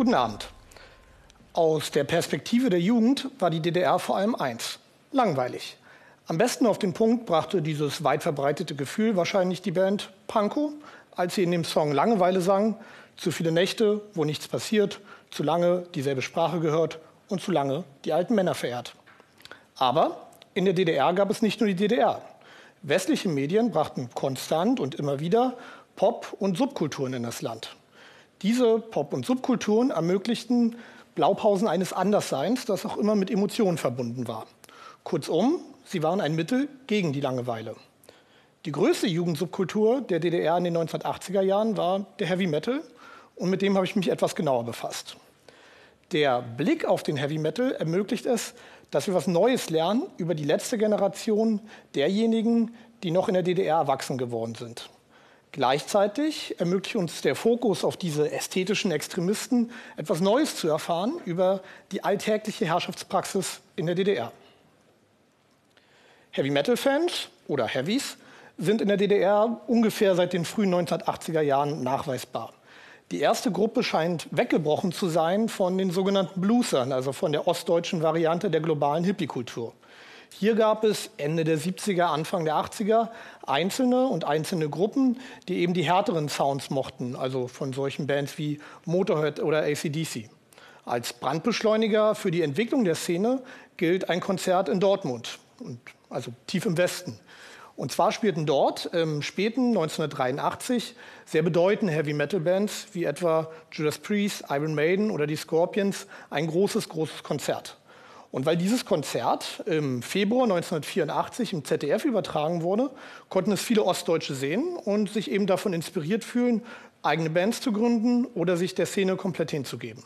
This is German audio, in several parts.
Guten Abend. Aus der Perspektive der Jugend war die DDR vor allem eins: langweilig. Am besten auf den Punkt brachte dieses weit verbreitete Gefühl wahrscheinlich die Band Pankow, als sie in dem Song Langeweile sang: Zu viele Nächte, wo nichts passiert, zu lange dieselbe Sprache gehört und zu lange die alten Männer verehrt. Aber in der DDR gab es nicht nur die DDR. Westliche Medien brachten konstant und immer wieder Pop- und Subkulturen in das Land. Diese Pop- und Subkulturen ermöglichten Blaupausen eines Andersseins, das auch immer mit Emotionen verbunden war. Kurzum, sie waren ein Mittel gegen die Langeweile. Die größte Jugendsubkultur der DDR in den 1980er Jahren war der Heavy Metal und mit dem habe ich mich etwas genauer befasst. Der Blick auf den Heavy Metal ermöglicht es, dass wir was Neues lernen über die letzte Generation derjenigen, die noch in der DDR erwachsen geworden sind. Gleichzeitig ermöglicht uns der Fokus auf diese ästhetischen Extremisten, etwas Neues zu erfahren über die alltägliche Herrschaftspraxis in der DDR. Heavy Metal Fans oder Heavies sind in der DDR ungefähr seit den frühen 1980er Jahren nachweisbar. Die erste Gruppe scheint weggebrochen zu sein von den sogenannten Bluesern, also von der ostdeutschen Variante der globalen Hippie-Kultur. Hier gab es Ende der 70er, Anfang der 80er einzelne und einzelne Gruppen, die eben die härteren Sounds mochten, also von solchen Bands wie Motorhead oder ACDC. Als Brandbeschleuniger für die Entwicklung der Szene gilt ein Konzert in Dortmund, also tief im Westen. Und zwar spielten dort im späten 1983 sehr bedeutende Heavy Metal Bands wie etwa Judas Priest, Iron Maiden oder die Scorpions ein großes, großes Konzert. Und weil dieses Konzert im Februar 1984 im ZDF übertragen wurde, konnten es viele Ostdeutsche sehen und sich eben davon inspiriert fühlen, eigene Bands zu gründen oder sich der Szene komplett hinzugeben.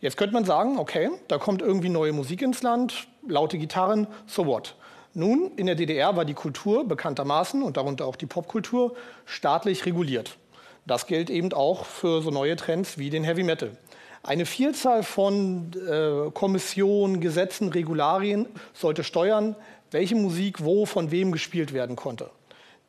Jetzt könnte man sagen, okay, da kommt irgendwie neue Musik ins Land, laute Gitarren, so what? Nun, in der DDR war die Kultur bekanntermaßen und darunter auch die Popkultur staatlich reguliert. Das gilt eben auch für so neue Trends wie den Heavy Metal. Eine Vielzahl von äh, Kommissionen, Gesetzen, Regularien sollte steuern, welche Musik wo von wem gespielt werden konnte.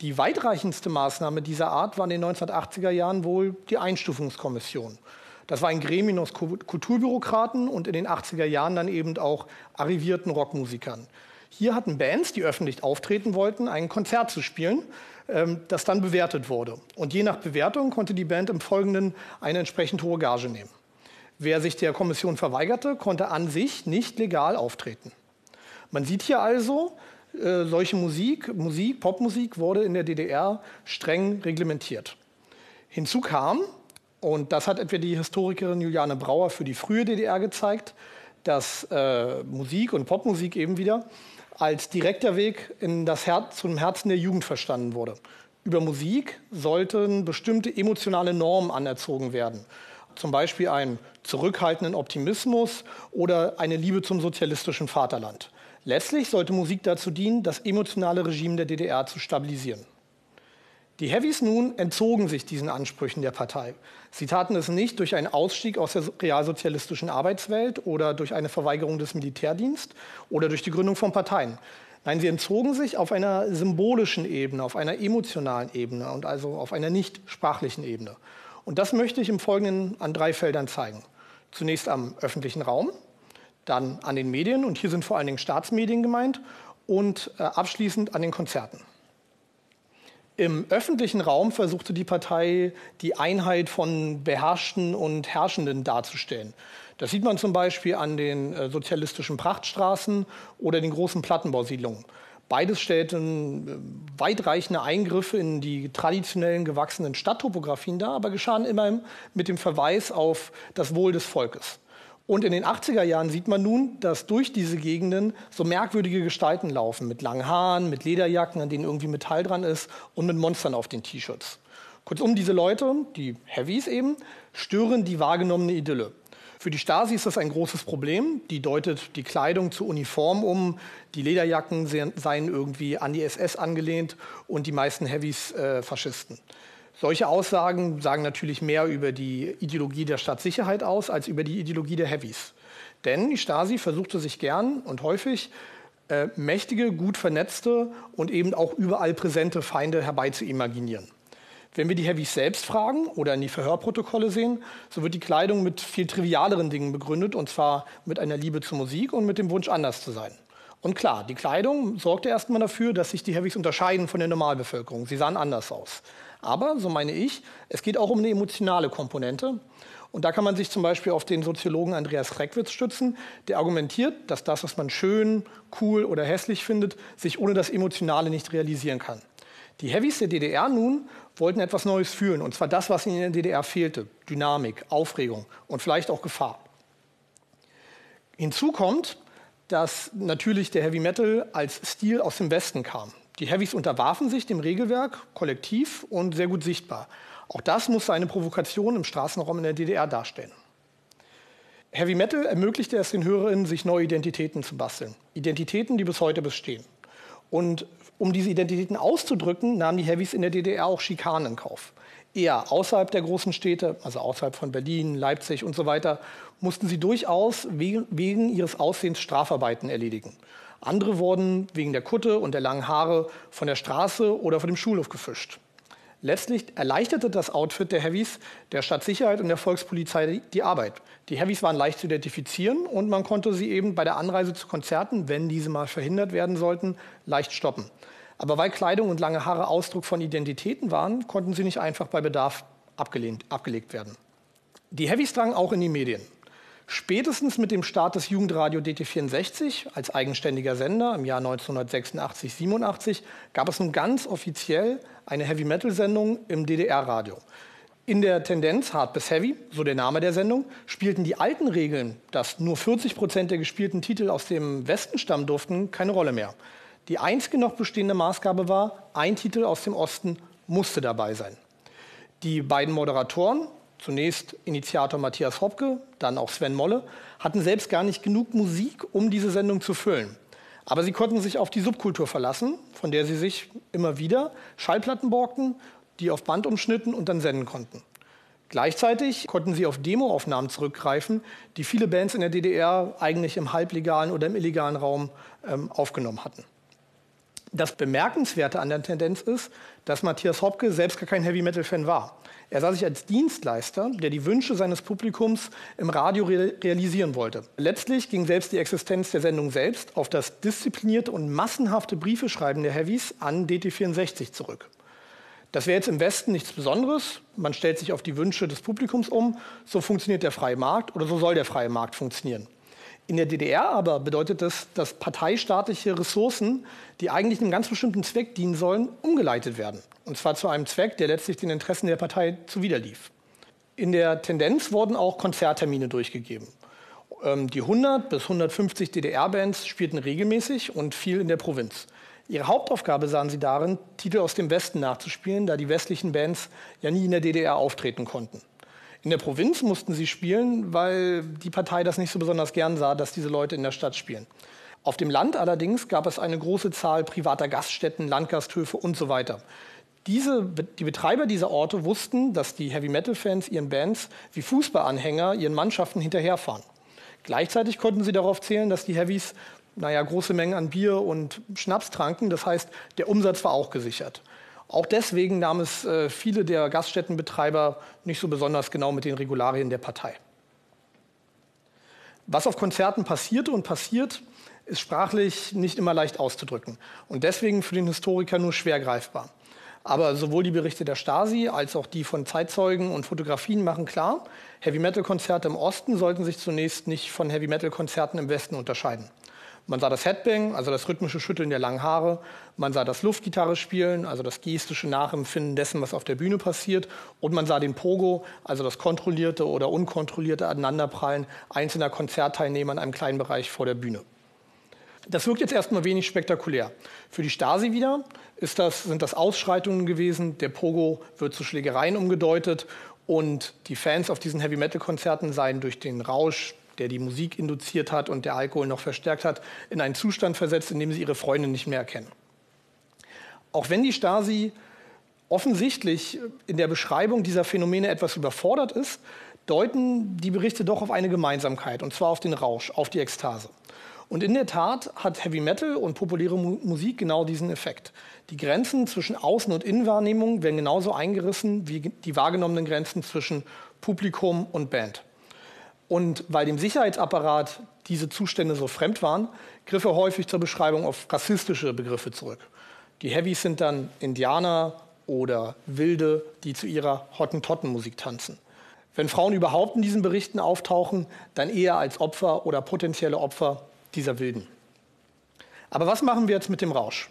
Die weitreichendste Maßnahme dieser Art war in den 1980er Jahren wohl die Einstufungskommission. Das war ein Gremium aus Kulturbürokraten und in den 80er Jahren dann eben auch arrivierten Rockmusikern. Hier hatten Bands, die öffentlich auftreten wollten, ein Konzert zu spielen, ähm, das dann bewertet wurde. Und je nach Bewertung konnte die Band im Folgenden eine entsprechend hohe Gage nehmen. Wer sich der Kommission verweigerte, konnte an sich nicht legal auftreten. Man sieht hier also, äh, solche Musik, Musik, Popmusik wurde in der DDR streng reglementiert. Hinzu kam, und das hat etwa die Historikerin Juliane Brauer für die frühe DDR gezeigt, dass äh, Musik und Popmusik eben wieder als direkter Weg in das Herz, zum Herzen der Jugend verstanden wurde. Über Musik sollten bestimmte emotionale Normen anerzogen werden. Zum Beispiel einen zurückhaltenden Optimismus oder eine Liebe zum sozialistischen Vaterland. Letztlich sollte Musik dazu dienen, das emotionale Regime der DDR zu stabilisieren. Die Heavies nun entzogen sich diesen Ansprüchen der Partei. Sie taten es nicht durch einen Ausstieg aus der realsozialistischen Arbeitswelt oder durch eine Verweigerung des Militärdienstes oder durch die Gründung von Parteien. Nein, sie entzogen sich auf einer symbolischen Ebene, auf einer emotionalen Ebene und also auf einer nicht sprachlichen Ebene. Und das möchte ich im Folgenden an drei Feldern zeigen. Zunächst am öffentlichen Raum, dann an den Medien, und hier sind vor allen Dingen Staatsmedien gemeint, und äh, abschließend an den Konzerten. Im öffentlichen Raum versuchte die Partei, die Einheit von Beherrschten und Herrschenden darzustellen. Das sieht man zum Beispiel an den äh, sozialistischen Prachtstraßen oder den großen Plattenbausiedlungen. Beides stellten äh, weitreichende Eingriffe in die traditionellen gewachsenen Stadttopografien dar, aber geschahen immer mit dem Verweis auf das Wohl des Volkes. Und in den 80er Jahren sieht man nun, dass durch diese Gegenden so merkwürdige Gestalten laufen, mit langen Haaren, mit Lederjacken, an denen irgendwie Metall dran ist und mit Monstern auf den T-Shirts. Kurzum, diese Leute, die Heavies eben, stören die wahrgenommene Idylle. Für die Stasi ist das ein großes Problem. Die deutet die Kleidung zur Uniform um. Die Lederjacken seien irgendwie an die SS angelehnt und die meisten Heavies äh, Faschisten. Solche Aussagen sagen natürlich mehr über die Ideologie der Staatssicherheit aus als über die Ideologie der Heavies. Denn die Stasi versuchte sich gern und häufig äh, mächtige, gut vernetzte und eben auch überall präsente Feinde herbeizuimaginieren. Wenn wir die Heavys selbst fragen oder in die Verhörprotokolle sehen, so wird die Kleidung mit viel trivialeren Dingen begründet, und zwar mit einer Liebe zur Musik und mit dem Wunsch, anders zu sein. Und klar, die Kleidung sorgte erstmal dafür, dass sich die Heavys unterscheiden von der Normalbevölkerung. Sie sahen anders aus. Aber, so meine ich, es geht auch um eine emotionale Komponente. Und da kann man sich zum Beispiel auf den Soziologen Andreas Reckwitz stützen, der argumentiert, dass das, was man schön, cool oder hässlich findet, sich ohne das Emotionale nicht realisieren kann. Die Heavys der DDR nun wollten etwas Neues fühlen, und zwar das, was ihnen in der DDR fehlte. Dynamik, Aufregung und vielleicht auch Gefahr. Hinzu kommt, dass natürlich der Heavy Metal als Stil aus dem Westen kam. Die Heavys unterwarfen sich dem Regelwerk kollektiv und sehr gut sichtbar. Auch das muss eine Provokation im Straßenraum in der DDR darstellen. Heavy Metal ermöglichte es den Hörerinnen, sich neue Identitäten zu basteln. Identitäten, die bis heute bestehen. Und um diese Identitäten auszudrücken, nahmen die Heavys in der DDR auch Schikanen in Kauf. Eher außerhalb der großen Städte, also außerhalb von Berlin, Leipzig und so weiter, mussten sie durchaus wegen ihres Aussehens Strafarbeiten erledigen. Andere wurden wegen der Kutte und der langen Haare von der Straße oder von dem Schulhof gefischt. Letztlich erleichterte das Outfit der Heavys der Stadtsicherheit und der Volkspolizei die Arbeit. Die Heavys waren leicht zu identifizieren und man konnte sie eben bei der Anreise zu Konzerten, wenn diese mal verhindert werden sollten, leicht stoppen. Aber weil Kleidung und lange Haare Ausdruck von Identitäten waren, konnten sie nicht einfach bei Bedarf abgelehnt, abgelegt werden. Die Heavys drangen auch in die Medien. Spätestens mit dem Start des Jugendradio DT64 als eigenständiger Sender im Jahr 1986-87 gab es nun ganz offiziell eine Heavy-Metal-Sendung im DDR-Radio. In der Tendenz Hard bis Heavy, so der Name der Sendung, spielten die alten Regeln, dass nur 40 Prozent der gespielten Titel aus dem Westen stammen durften, keine Rolle mehr. Die einzige noch bestehende Maßgabe war, ein Titel aus dem Osten musste dabei sein. Die beiden Moderatoren, zunächst Initiator Matthias Hopke, dann auch Sven Molle, hatten selbst gar nicht genug Musik, um diese Sendung zu füllen. Aber sie konnten sich auf die Subkultur verlassen, von der sie sich immer wieder Schallplatten borgten, die auf Band umschnitten und dann senden konnten. Gleichzeitig konnten sie auf Demoaufnahmen zurückgreifen, die viele Bands in der DDR eigentlich im halblegalen oder im illegalen Raum ähm, aufgenommen hatten. Das Bemerkenswerte an der Tendenz ist, dass Matthias Hopke selbst gar kein Heavy-Metal-Fan war. Er sah sich als Dienstleister, der die Wünsche seines Publikums im Radio re realisieren wollte. Letztlich ging selbst die Existenz der Sendung selbst auf das disziplinierte und massenhafte Briefeschreiben der Heavies an DT64 zurück. Das wäre jetzt im Westen nichts Besonderes. Man stellt sich auf die Wünsche des Publikums um. So funktioniert der freie Markt oder so soll der freie Markt funktionieren. In der DDR aber bedeutet das, dass parteistaatliche Ressourcen, die eigentlich einem ganz bestimmten Zweck dienen sollen, umgeleitet werden. Und zwar zu einem Zweck, der letztlich den Interessen der Partei zuwiderlief. In der Tendenz wurden auch Konzerttermine durchgegeben. Ähm, die 100 bis 150 DDR-Bands spielten regelmäßig und viel in der Provinz. Ihre Hauptaufgabe sahen sie darin, Titel aus dem Westen nachzuspielen, da die westlichen Bands ja nie in der DDR auftreten konnten. In der Provinz mussten sie spielen, weil die Partei das nicht so besonders gern sah, dass diese Leute in der Stadt spielen. Auf dem Land allerdings gab es eine große Zahl privater Gaststätten, Landgasthöfe und so weiter. Diese, die Betreiber dieser Orte wussten, dass die Heavy-Metal-Fans ihren Bands wie Fußballanhänger ihren Mannschaften hinterherfahren. Gleichzeitig konnten sie darauf zählen, dass die Heavys naja, große Mengen an Bier und Schnaps tranken. Das heißt, der Umsatz war auch gesichert. Auch deswegen nahm es äh, viele der Gaststättenbetreiber nicht so besonders genau mit den Regularien der Partei. Was auf Konzerten passierte und passiert, ist sprachlich nicht immer leicht auszudrücken und deswegen für den Historiker nur schwer greifbar. Aber sowohl die Berichte der Stasi als auch die von Zeitzeugen und Fotografien machen klar, Heavy-Metal-Konzerte im Osten sollten sich zunächst nicht von Heavy-Metal-Konzerten im Westen unterscheiden. Man sah das Headbang, also das rhythmische Schütteln der langen Haare. Man sah das Luftgitarre spielen, also das gestische Nachempfinden dessen, was auf der Bühne passiert. Und man sah den Pogo, also das kontrollierte oder unkontrollierte Aneinanderprallen einzelner Konzertteilnehmer in einem kleinen Bereich vor der Bühne. Das wirkt jetzt erstmal wenig spektakulär. Für die Stasi wieder das, sind das Ausschreitungen gewesen. Der Pogo wird zu Schlägereien umgedeutet und die Fans auf diesen Heavy-Metal-Konzerten seien durch den Rausch der die Musik induziert hat und der Alkohol noch verstärkt hat, in einen Zustand versetzt, in dem sie ihre Freunde nicht mehr erkennen. Auch wenn die Stasi offensichtlich in der Beschreibung dieser Phänomene etwas überfordert ist, deuten die Berichte doch auf eine Gemeinsamkeit, und zwar auf den Rausch, auf die Ekstase. Und in der Tat hat Heavy Metal und populäre Musik genau diesen Effekt. Die Grenzen zwischen Außen- und Innenwahrnehmung werden genauso eingerissen wie die wahrgenommenen Grenzen zwischen Publikum und Band. Und weil dem Sicherheitsapparat diese Zustände so fremd waren, griff er häufig zur Beschreibung auf rassistische Begriffe zurück. Die Heavys sind dann Indianer oder Wilde, die zu ihrer Hottentottenmusik tanzen. Wenn Frauen überhaupt in diesen Berichten auftauchen, dann eher als Opfer oder potenzielle Opfer dieser Wilden. Aber was machen wir jetzt mit dem Rausch?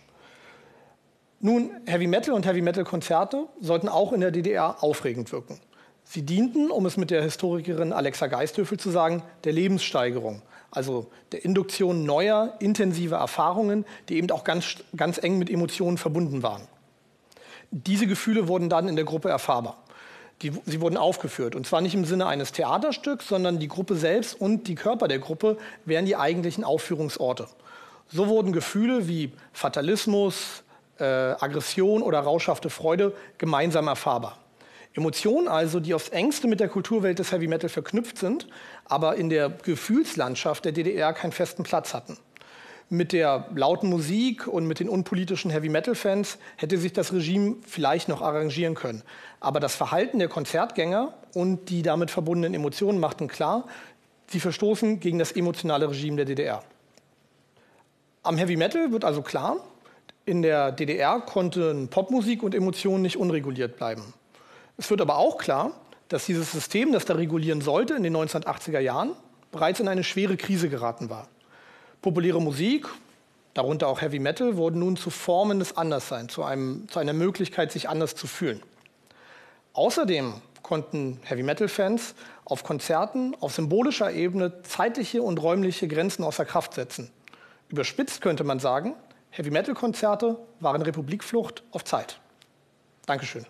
Nun, Heavy Metal und Heavy Metal Konzerte sollten auch in der DDR aufregend wirken. Sie dienten, um es mit der Historikerin Alexa Geisthöfel zu sagen, der Lebenssteigerung, also der Induktion neuer, intensiver Erfahrungen, die eben auch ganz, ganz eng mit Emotionen verbunden waren. Diese Gefühle wurden dann in der Gruppe erfahrbar. Die, sie wurden aufgeführt. Und zwar nicht im Sinne eines Theaterstücks, sondern die Gruppe selbst und die Körper der Gruppe wären die eigentlichen Aufführungsorte. So wurden Gefühle wie Fatalismus, äh, Aggression oder rauschhafte Freude gemeinsam erfahrbar. Emotionen also, die aufs engste mit der Kulturwelt des Heavy Metal verknüpft sind, aber in der Gefühlslandschaft der DDR keinen festen Platz hatten. Mit der lauten Musik und mit den unpolitischen Heavy Metal Fans hätte sich das Regime vielleicht noch arrangieren können. Aber das Verhalten der Konzertgänger und die damit verbundenen Emotionen machten klar, sie verstoßen gegen das emotionale Regime der DDR. Am Heavy Metal wird also klar, in der DDR konnten Popmusik und Emotionen nicht unreguliert bleiben. Es wird aber auch klar, dass dieses System, das da regulieren sollte, in den 1980er Jahren bereits in eine schwere Krise geraten war. Populäre Musik, darunter auch Heavy Metal, wurden nun zu Formen des Andersseins, zu, einem, zu einer Möglichkeit, sich anders zu fühlen. Außerdem konnten Heavy Metal-Fans auf Konzerten auf symbolischer Ebene zeitliche und räumliche Grenzen außer Kraft setzen. Überspitzt könnte man sagen, Heavy Metal-Konzerte waren Republikflucht auf Zeit. Dankeschön.